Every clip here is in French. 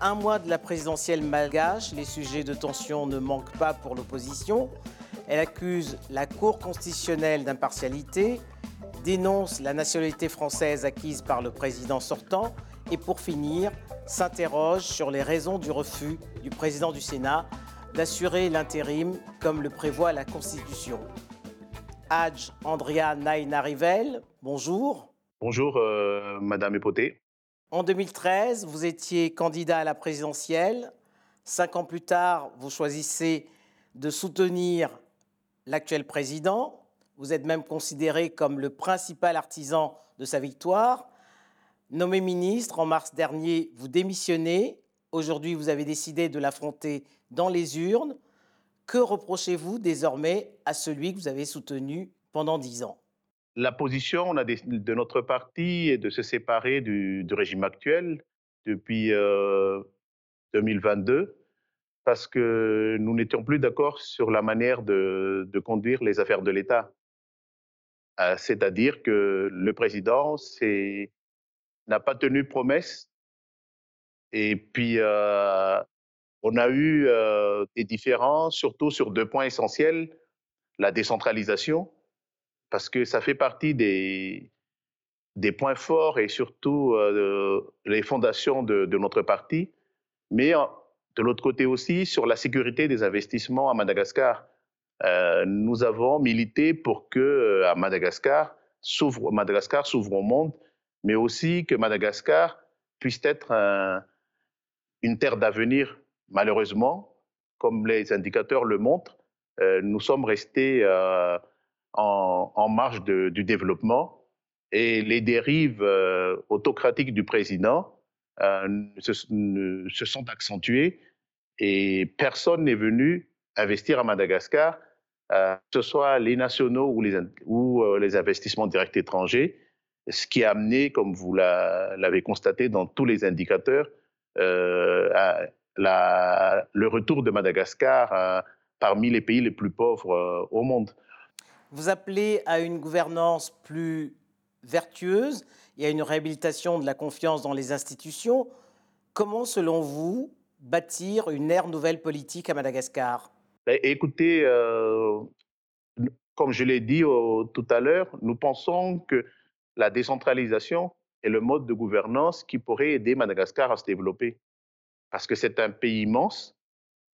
À un mois de la présidentielle malgache, les sujets de tension ne manquent pas pour l'opposition. Elle accuse la Cour constitutionnelle d'impartialité, dénonce la nationalité française acquise par le président sortant et pour finir, s'interroge sur les raisons du refus du président du Sénat d'assurer l'intérim comme le prévoit la Constitution. Hadj Andrea Nainarivel, bonjour. Bonjour, euh, Madame Epoté. En 2013, vous étiez candidat à la présidentielle. Cinq ans plus tard, vous choisissez de soutenir l'actuel président. Vous êtes même considéré comme le principal artisan de sa victoire. Nommé ministre en mars dernier, vous démissionnez. Aujourd'hui, vous avez décidé de l'affronter dans les urnes. Que reprochez-vous désormais à celui que vous avez soutenu pendant dix ans? La position de notre parti est de se séparer du, régime actuel depuis 2022 euh, parce que nous n'étions plus d'accord sur la manière de, conduire les affaires de l'État. Euh, c'est-à-dire que le président n'a pas tenu promesse et puis euh, on a eu des différences, surtout sur deux points essentiels. La décentralisation, parce que ça fait partie des, points forts et surtout euh, les fondations de, notre parti. Mais de l'autre côté aussi, sur la sécurité des investissements à Madagascar. Euh, nous avons milité pour que Madagascar s'ouvre, Madagascar s'ouvre au monde, mais aussi que Madagascar puisse être une terre d'avenir Malheureusement, comme les indicateurs le montrent, euh, nous sommes restés euh, en, marge du développement et les dérives euh, autocratiques du président se, se, sont accentuées et personne n'est venu investir à Madagascar, que ce soit les nationaux ou les, investissements directs étrangers, ce qui a amené, comme vous l'avez constaté dans tous les indicateurs, le retour de Madagascar euh, parmi les pays les plus pauvres euh, au monde. Vous appelez à une gouvernance plus vertueuse et à une réhabilitation de la confiance dans les institutions. Comment, selon vous, bâtir une ère nouvelle politique à Madagascar? Ben, Écoutez, euh, comme je l'ai dit tout à l'heure, nous pensons que la décentralisation est le mode de gouvernance qui pourrait aider Madagascar à se développer parce que c'est un pays immense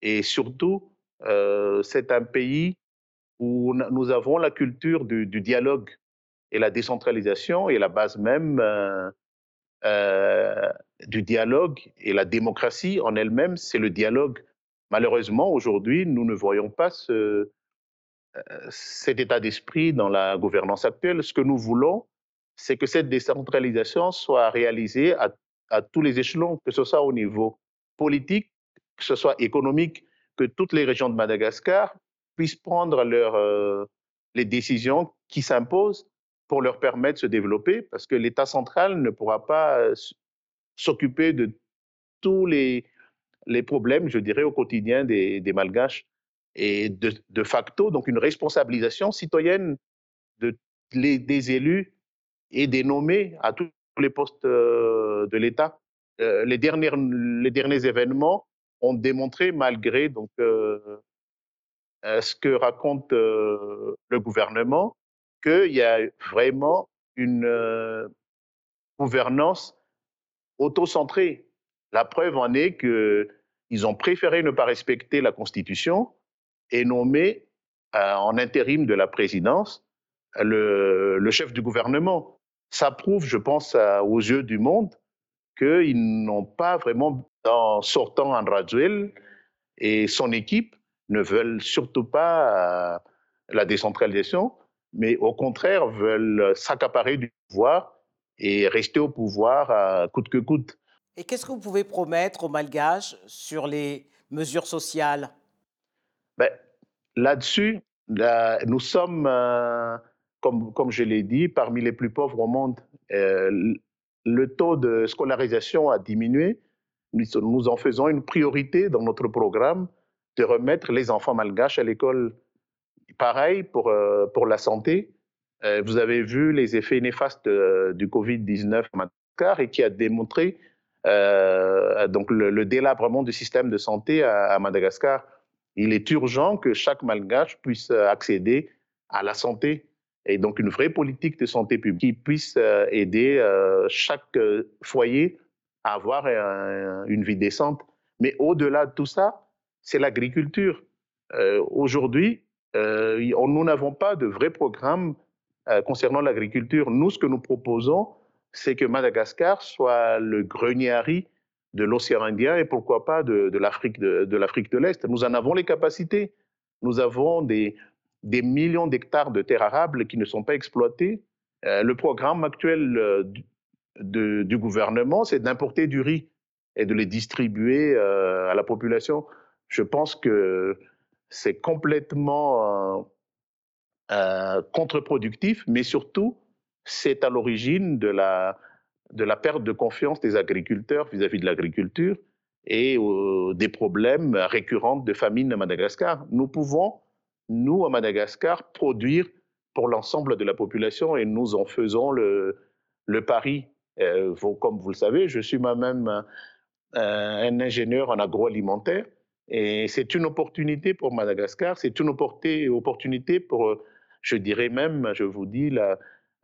et surtout, euh, c'est un pays où nous avons la culture du, dialogue et la décentralisation est la base même euh, euh, du dialogue et la démocratie en elle-même, c'est le dialogue. Malheureusement, aujourd'hui, nous ne voyons pas ce, cet état d'esprit dans la gouvernance actuelle. Ce que nous voulons, c'est que cette décentralisation soit réalisée à tous les échelons, que ce soit au niveau politique, que ce soit économique, que toutes les régions de Madagascar puissent prendre leur, euh, les décisions qui s'imposent pour leur permettre de se développer, parce que l'État central ne pourra pas euh, s'occuper de tous les, les problèmes, je dirais, au quotidien des, des Malgaches. Et de, facto, donc une responsabilisation citoyenne de, les, des élus et des nommés à tous les postes euh, de l'État. Les, derniers, les derniers événements ont démontré, malgré donc, ce que raconte le gouvernement, qu'il y a vraiment une gouvernance auto-centrée. La preuve en est qu'ils ont préféré ne pas respecter la Constitution et nommer en intérim de la présidence le, chef du gouvernement. Ça prouve, je pense, aux yeux du monde, qu'ils n'ont pas vraiment, en sortant en Rajuel et son équipe, ne veulent surtout pas euh, la décentralisation, mais au contraire veulent s'accaparer du pouvoir et rester au pouvoir coûte que coûte. Et qu'est-ce que vous pouvez promettre aux Malgaches sur les mesures sociales? Ben, Là-dessus, nous sommes, euh, comme, comme je l'ai dit, parmi les plus pauvres au monde. Euh, le taux de scolarisation a diminué. Nous, en faisons une priorité dans notre programme de remettre les enfants malgaches à l'école. Pareil pour, euh, pour la santé. Euh, vous avez vu les effets néfastes euh, du Covid-19 à Madagascar et qui a démontré donc le, délabrement du système de santé à, Madagascar. Il est urgent que chaque Malgache puisse accéder à la santé et donc une vraie politique de santé publique qui puisse aider chaque foyer à avoir une vie décente. Mais au-delà de tout ça, c'est l'agriculture. Aujourd'hui, nous n'avons pas de vrai programme concernant l'agriculture. Nous, ce que nous proposons, c'est que Madagascar soit le grenier à riz de l'océan Indien et pourquoi pas de, l'Afrique de, l'Est. Nous en avons les capacités. Nous avons des, millions d'hectares de terres arables qui ne sont pas exploités. Euh, le programme actuel euh, du, gouvernement, c'est d'importer du riz et de les distribuer euh, à la population. Je pense que c'est complètement euh, contre-productif, mais surtout, c'est à l'origine de la, de la perte de confiance des agriculteurs vis-à-vis de l'agriculture et euh, des problèmes récurrents de famine à Madagascar. Nous pouvons, nous, à Madagascar, produire pour l'ensemble de la population et nous en faisons le, le pari. Euh, comme vous le savez, je suis moi-même euh, un ingénieur en agroalimentaire et c'est une opportunité pour Madagascar, c'est une opportunité pour, je dirais même, je vous dis,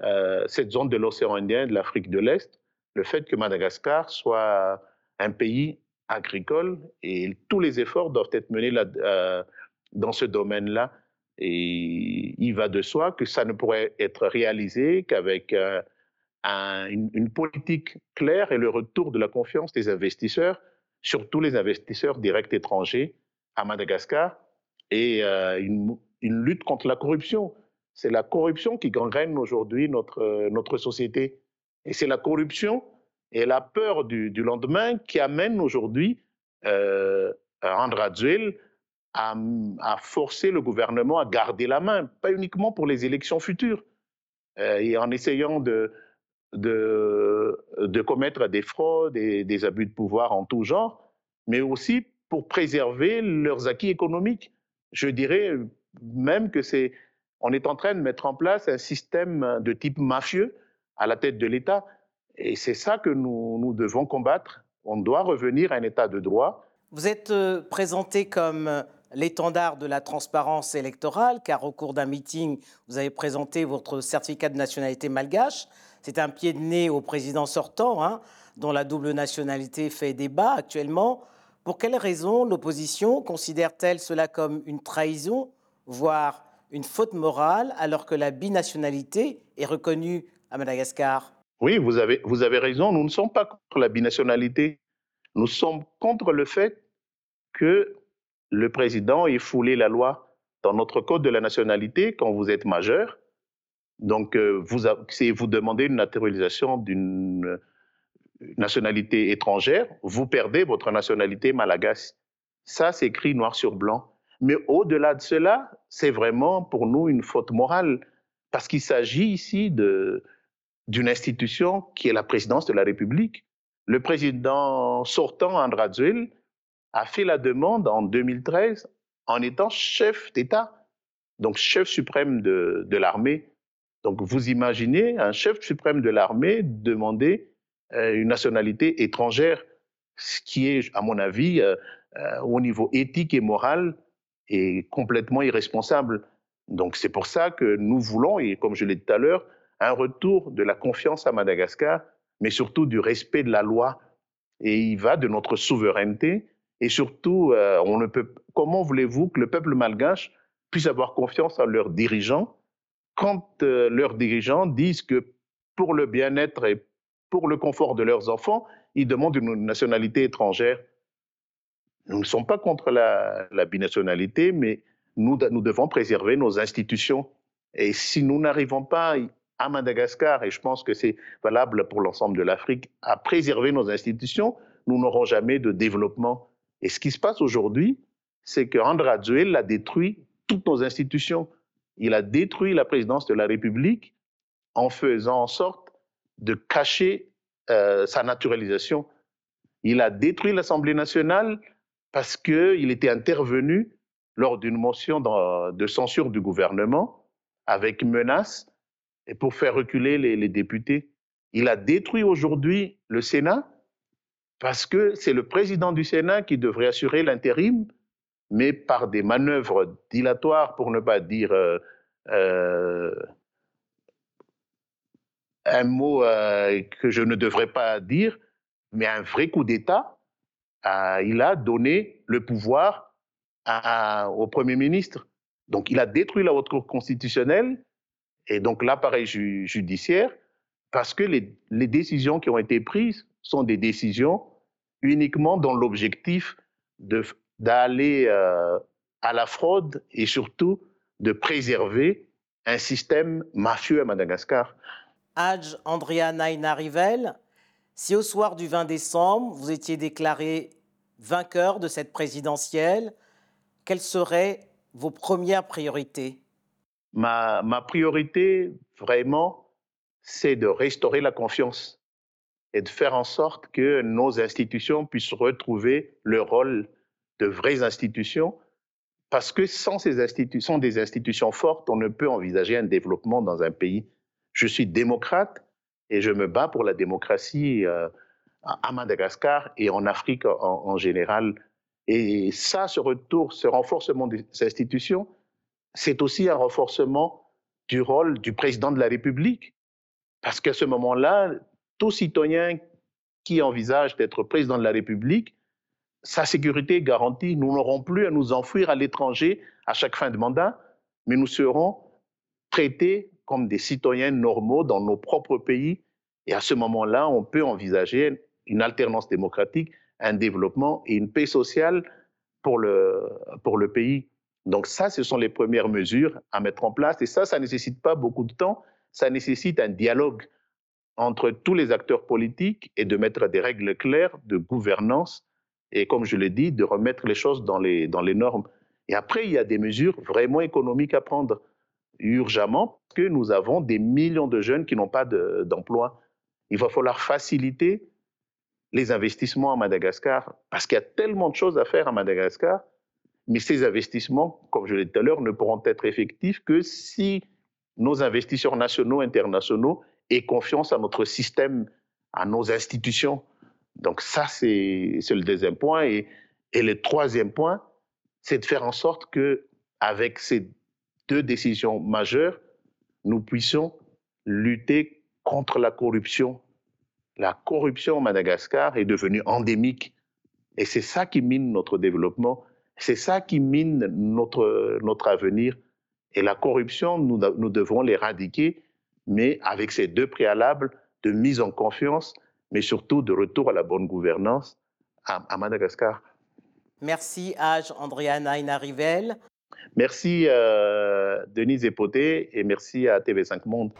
euh, cette zone de l'océan Indien, de l'Afrique de l'Est, le fait que Madagascar soit un pays agricole et tous les efforts doivent être menés euh, dans ce domaine-là. Et il va de soi que ça ne pourrait être réalisé qu'avec euh, une, politique claire et le retour de la confiance des investisseurs, surtout les investisseurs directs étrangers à Madagascar, et une, une lutte contre la corruption. C'est la corruption qui gangrène aujourd'hui notre, euh, notre société. Et c'est la corruption et la peur du, lendemain qui amène aujourd'hui euh, André à, à, forcer le gouvernement à garder la main, pas uniquement pour les élections futures, euh, et en essayant de, de, commettre des fraudes et des abus de pouvoir en tout genre, mais aussi pour préserver leurs acquis économiques. Je dirais même que c'est on est en train de mettre en place un système de type mafieux à la tête de l'État. Et c'est ça que nous, nous, devons combattre. On doit revenir à un État de droit. Vous êtes euh, présenté comme euh, l'étendard de la transparence électorale, car au cours d'un meeting, vous avez présenté votre certificat de nationalité malgache. C'est un pied de nez au président sortant, hein, dont la double nationalité fait débat actuellement. Pour quelles raisons l'opposition considère-t-elle cela comme une trahison, voire une faute morale alors que la binationalité est reconnue à Madagascar? Oui, vous avez, vous avez raison. Nous ne sommes pas contre la binationalité. Nous sommes contre le fait que le président ait foulé la loi dans notre code de la nationalité quand vous êtes majeur. Donc, euh, vous, si vous demandez une naturalisation d'une nationalité étrangère, vous perdez votre nationalité malagasse. Ça, c'est écrit noir sur blanc. Mais au-delà de cela, c'est vraiment pour nous une faute morale, parce qu'il s'agit ici d'une institution qui est la présidence de la République. Le président sortant, Andradzuel, a fait la demande en 2013 en étant chef d'État, donc chef suprême de l'armée. Donc vous imaginez un chef suprême de l'armée demander euh, une nationalité étrangère, ce qui est, à mon avis, euh, euh, au niveau éthique et moral, est complètement irresponsable. Donc c'est pour ça que nous voulons, et comme je l'ai dit tout à l'heure, un retour de la confiance à Madagascar, mais surtout du respect de la loi. Et il va de notre souveraineté. Et surtout, comment voulez-vous que le peuple malgache puisse avoir confiance en leurs dirigeants? Quand euh, leurs dirigeants disent que pour le bien-être et pour le confort de leurs enfants, ils demandent une nationalité étrangère nous ne sommes pas contre la, la binationalité, mais nous, devons préserver nos institutions. Et si nous n'arrivons pas à Madagascar, et je pense que c'est valable pour l'ensemble de l'Afrique, à préserver nos institutions, nous n'aurons jamais de développement. Et ce qui se passe aujourd'hui, c'est que André a détruit toutes nos institutions. Il a détruit la présidence de la République en faisant en sorte de cacher euh, sa naturalisation. Il a détruit l'Assemblée nationale parce qu'il était intervenu lors d'une motion de censure du gouvernement avec menace et pour faire reculer les, les députés. Il a détruit aujourd'hui le Sénat parce que c'est le président du Sénat qui devrait assurer l'intérim, mais par des manœuvres dilatoires, pour ne pas dire euh, euh, un mot euh, que je ne devrais pas dire, mais un vrai coup d'État, il a donné le pouvoir au Premier ministre. Donc il a détruit la haute cour constitutionnelle et donc l'appareil judiciaire parce que les, décisions qui ont été prises sont des décisions uniquement dans l'objectif d'aller euh, à la fraude et surtout de préserver un système mafieux à Madagascar. Hadj Andrea Naina Rivel, si au soir du 20 décembre, vous étiez déclaré vainqueur de cette présidentielle, quelles seraient vos premières priorités? Ma, ma priorité, vraiment, c'est de restaurer la confiance et de faire en sorte que nos institutions puissent retrouver le rôle de vraies institutions, parce que sans ces institutions, des institutions fortes, on ne peut envisager un développement dans un pays. Je suis démocrate et je me bats pour la démocratie euh, à Madagascar et en Afrique en, général. Et ça, ce retour, ce renforcement des institutions, c'est aussi un renforcement du rôle du président de la République. Parce qu'à ce moment-là, tout citoyen qui envisage d'être président de la République, sa sécurité est garantie. Nous n'aurons plus à nous enfuir à l'étranger à chaque fin de mandat, mais nous serons traités comme des citoyens normaux dans nos propres pays. Et à ce moment-là, on peut envisager une alternance démocratique, un développement et une paix sociale pour le, pour le pays. Donc ça, ce sont les premières mesures à mettre en place. Et ça, ça ne nécessite pas beaucoup de temps, ça nécessite un dialogue entre tous les acteurs politiques et de mettre des règles claires de gouvernance et, comme je l'ai dit, de remettre les choses dans les, normes. Et après, il y a des mesures vraiment économiques à prendre urgemment, parce que nous avons des millions de jeunes qui n'ont pas d'emploi. il va falloir faciliter les investissements à Madagascar, parce qu'il y a tellement de choses à faire à Madagascar mais ces investissements, comme je l'ai dit tout à l'heure, ne pourront être effectifs que si nos investisseurs nationaux, internationaux aient confiance à notre système, à nos institutions. Donc ça, c'est le deuxième point. Et, le troisième point, c'est de faire en sorte que, avec ces deux décisions majeures, nous puissions lutter contre la corruption. La corruption au Madagascar est devenue endémique. Et c'est ça qui mine notre développement. C'est ça qui mine notre, notre avenir. Et la corruption, nous, nous devons l'éradiquer, mais avec ces deux préalables de mise en confiance, mais surtout de retour à la bonne gouvernance à, Madagascar. Merci Age Andréana Inarivel. Merci euh, Denise Epoté et merci à TV5 Monde.